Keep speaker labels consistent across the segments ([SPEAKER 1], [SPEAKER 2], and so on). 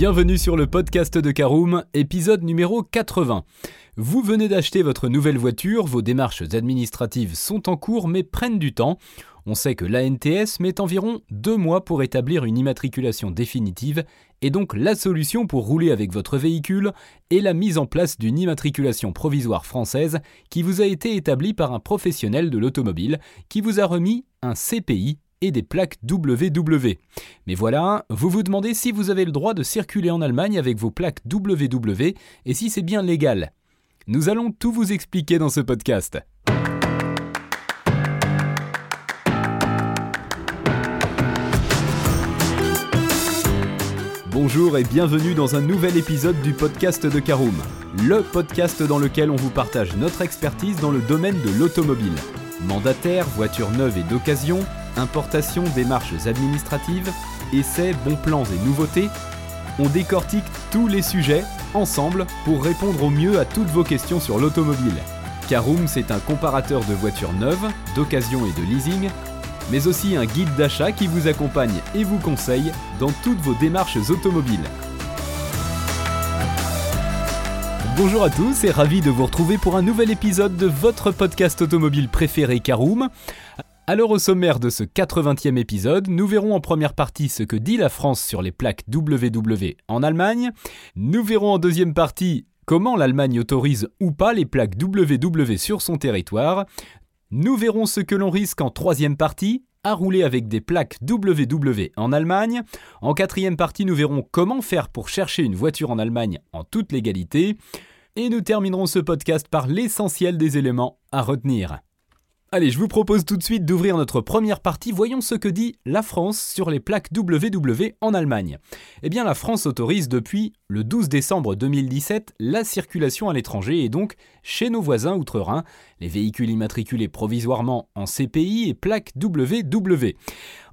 [SPEAKER 1] Bienvenue sur le podcast de Caroom, épisode numéro 80. Vous venez d'acheter votre nouvelle voiture, vos démarches administratives sont en cours mais prennent du temps. On sait que l'ANTS met environ deux mois pour établir une immatriculation définitive et donc la solution pour rouler avec votre véhicule est la mise en place d'une immatriculation provisoire française qui vous a été établie par un professionnel de l'automobile qui vous a remis un CPI et des plaques WW. Mais voilà, vous vous demandez si vous avez le droit de circuler en Allemagne avec vos plaques WW et si c'est bien légal. Nous allons tout vous expliquer dans ce podcast. Bonjour et bienvenue dans un nouvel épisode du podcast de Caroom, le podcast dans lequel on vous partage notre expertise dans le domaine de l'automobile. Mandataire, voitures neuves et d'occasion, importation, démarches administratives, essais, bons plans et nouveautés, on décortique tous les sujets ensemble pour répondre au mieux à toutes vos questions sur l'automobile. Caroom, c'est un comparateur de voitures neuves, d'occasion et de leasing, mais aussi un guide d'achat qui vous accompagne et vous conseille dans toutes vos démarches automobiles. Bonjour à tous et ravi de vous retrouver pour un nouvel épisode de votre podcast automobile préféré Caroom. Alors au sommaire de ce 80e épisode, nous verrons en première partie ce que dit la France sur les plaques WW en Allemagne. Nous verrons en deuxième partie comment l'Allemagne autorise ou pas les plaques WW sur son territoire. Nous verrons ce que l'on risque en troisième partie, à rouler avec des plaques WW en Allemagne. En quatrième partie, nous verrons comment faire pour chercher une voiture en Allemagne en toute légalité. Et nous terminerons ce podcast par l'essentiel des éléments à retenir. Allez, je vous propose tout de suite d'ouvrir notre première partie. Voyons ce que dit la France sur les plaques WW en Allemagne. Eh bien, la France autorise depuis le 12 décembre 2017 la circulation à l'étranger et donc chez nos voisins outre-Rhin, les véhicules immatriculés provisoirement en CPI et plaques WW.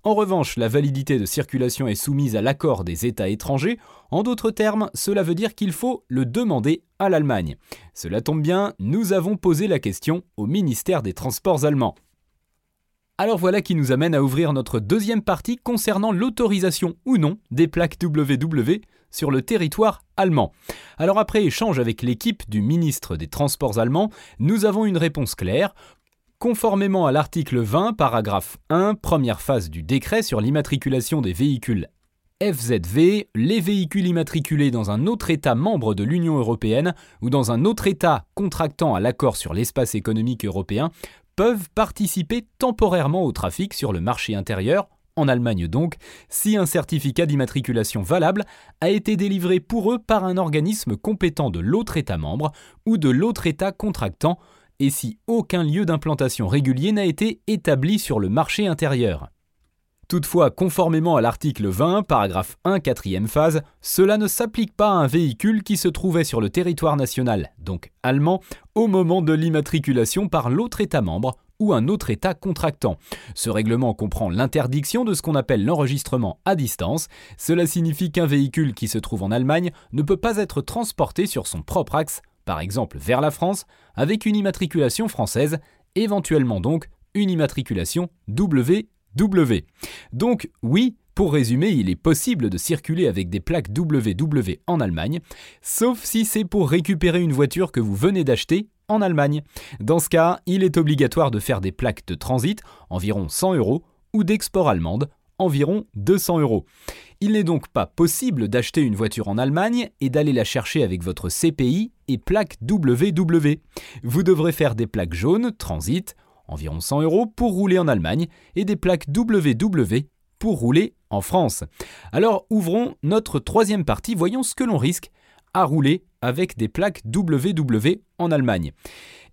[SPEAKER 1] En revanche, la validité de circulation est soumise à l'accord des États étrangers. En d'autres termes, cela veut dire qu'il faut le demander à l'Allemagne. Cela tombe bien, nous avons posé la question au ministère des Transports allemand. Alors voilà qui nous amène à ouvrir notre deuxième partie concernant l'autorisation ou non des plaques WW sur le territoire allemand. Alors après échange avec l'équipe du ministre des Transports allemand, nous avons une réponse claire. Conformément à l'article 20, paragraphe 1, première phase du décret sur l'immatriculation des véhicules FZV, les véhicules immatriculés dans un autre État membre de l'Union européenne ou dans un autre État contractant à l'accord sur l'espace économique européen peuvent participer temporairement au trafic sur le marché intérieur, en Allemagne donc, si un certificat d'immatriculation valable a été délivré pour eux par un organisme compétent de l'autre État membre ou de l'autre État contractant et si aucun lieu d'implantation régulier n'a été établi sur le marché intérieur. Toutefois, conformément à l'article 20, paragraphe 1, quatrième phase, cela ne s'applique pas à un véhicule qui se trouvait sur le territoire national, donc allemand, au moment de l'immatriculation par l'autre État membre ou un autre État contractant. Ce règlement comprend l'interdiction de ce qu'on appelle l'enregistrement à distance. Cela signifie qu'un véhicule qui se trouve en Allemagne ne peut pas être transporté sur son propre axe par exemple vers la France, avec une immatriculation française, éventuellement donc une immatriculation WW. Donc oui, pour résumer, il est possible de circuler avec des plaques WW en Allemagne, sauf si c'est pour récupérer une voiture que vous venez d'acheter en Allemagne. Dans ce cas, il est obligatoire de faire des plaques de transit, environ 100 euros, ou d'export allemande, environ 200 euros. Il n'est donc pas possible d'acheter une voiture en Allemagne et d'aller la chercher avec votre CPI et plaque WW. Vous devrez faire des plaques jaunes, transit, environ 100 euros, pour rouler en Allemagne, et des plaques WW pour rouler en France. Alors ouvrons notre troisième partie, voyons ce que l'on risque à rouler avec des plaques WW en Allemagne.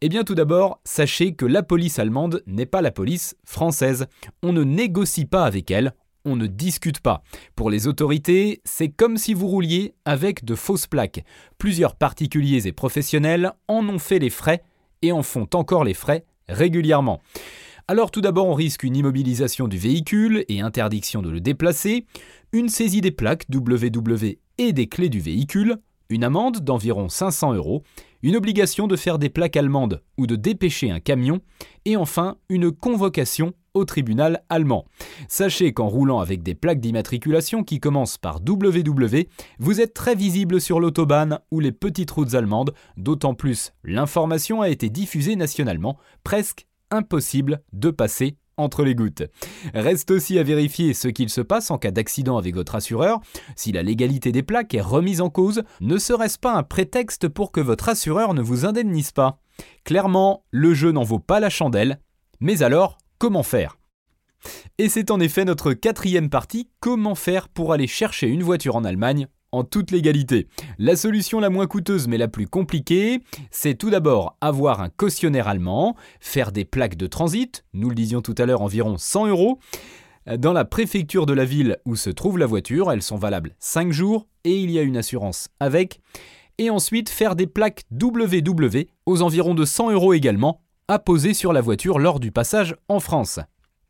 [SPEAKER 1] Eh bien tout d'abord, sachez que la police allemande n'est pas la police française. On ne négocie pas avec elle, on ne discute pas. Pour les autorités, c'est comme si vous rouliez avec de fausses plaques. Plusieurs particuliers et professionnels en ont fait les frais et en font encore les frais régulièrement. Alors tout d'abord on risque une immobilisation du véhicule et interdiction de le déplacer, une saisie des plaques WW et des clés du véhicule, une amende d'environ 500 euros, une obligation de faire des plaques allemandes ou de dépêcher un camion, et enfin une convocation au tribunal allemand. Sachez qu'en roulant avec des plaques d'immatriculation qui commencent par WW, vous êtes très visible sur l'autobahn ou les petites routes allemandes, d'autant plus l'information a été diffusée nationalement, presque impossible de passer entre les gouttes. Reste aussi à vérifier ce qu'il se passe en cas d'accident avec votre assureur. Si la légalité des plaques est remise en cause, ne serait-ce pas un prétexte pour que votre assureur ne vous indemnise pas? Clairement, le jeu n'en vaut pas la chandelle. Mais alors, comment faire? Et c'est en effet notre quatrième partie, comment faire pour aller chercher une voiture en Allemagne? En toute légalité. La solution la moins coûteuse mais la plus compliquée, c'est tout d'abord avoir un cautionnaire allemand, faire des plaques de transit, nous le disions tout à l'heure environ 100 euros, dans la préfecture de la ville où se trouve la voiture, elles sont valables 5 jours et il y a une assurance avec, et ensuite faire des plaques WW aux environs de 100 euros également, à poser sur la voiture lors du passage en France.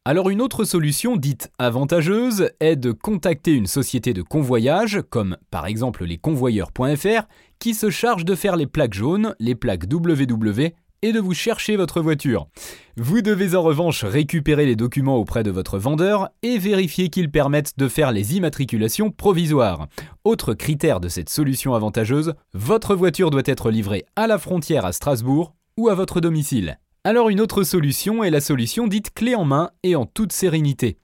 [SPEAKER 1] Alors une autre solution dite avantageuse est de contacter une société de convoyage, comme par exemple les convoyeurs.fr, qui se charge de faire les plaques jaunes, les plaques WW et de vous chercher votre voiture. Vous devez en revanche récupérer les documents auprès de votre vendeur et vérifier qu'ils permettent de faire les immatriculations provisoires. Autre critère de cette solution avantageuse, votre voiture doit être livrée à la frontière à Strasbourg ou à votre domicile. Alors une autre solution est la solution dite clé en main et en toute sérénité.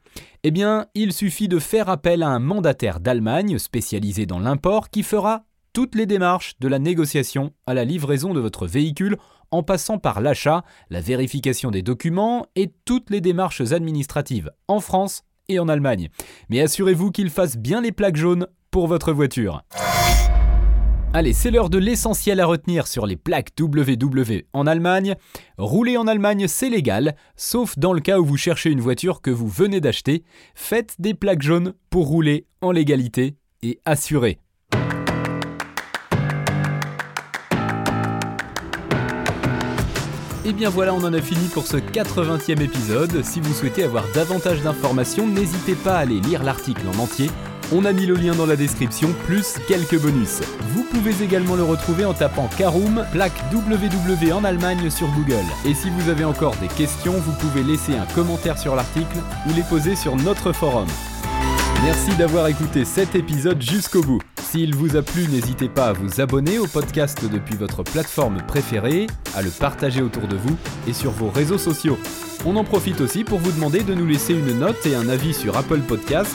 [SPEAKER 1] Eh bien, il suffit de faire appel à un mandataire d'Allemagne spécialisé dans l'import qui fera toutes les démarches de la négociation à la livraison de votre véhicule en passant par l'achat, la vérification des documents et toutes les démarches administratives en France et en Allemagne. Mais assurez-vous qu'il fasse bien les plaques jaunes pour votre voiture. Allez, c'est l'heure de l'essentiel à retenir sur les plaques WW en Allemagne. Rouler en Allemagne, c'est légal, sauf dans le cas où vous cherchez une voiture que vous venez d'acheter. Faites des plaques jaunes pour rouler en légalité et assuré. Et bien voilà, on en a fini pour ce 80e épisode. Si vous souhaitez avoir davantage d'informations, n'hésitez pas à aller lire l'article en entier on a mis le lien dans la description, plus quelques bonus. Vous pouvez également le retrouver en tapant Caroom, plaque WW en Allemagne sur Google. Et si vous avez encore des questions, vous pouvez laisser un commentaire sur l'article ou les poser sur notre forum. Merci d'avoir écouté cet épisode jusqu'au bout. S'il vous a plu, n'hésitez pas à vous abonner au podcast depuis votre plateforme préférée, à le partager autour de vous et sur vos réseaux sociaux. On en profite aussi pour vous demander de nous laisser une note et un avis sur Apple Podcast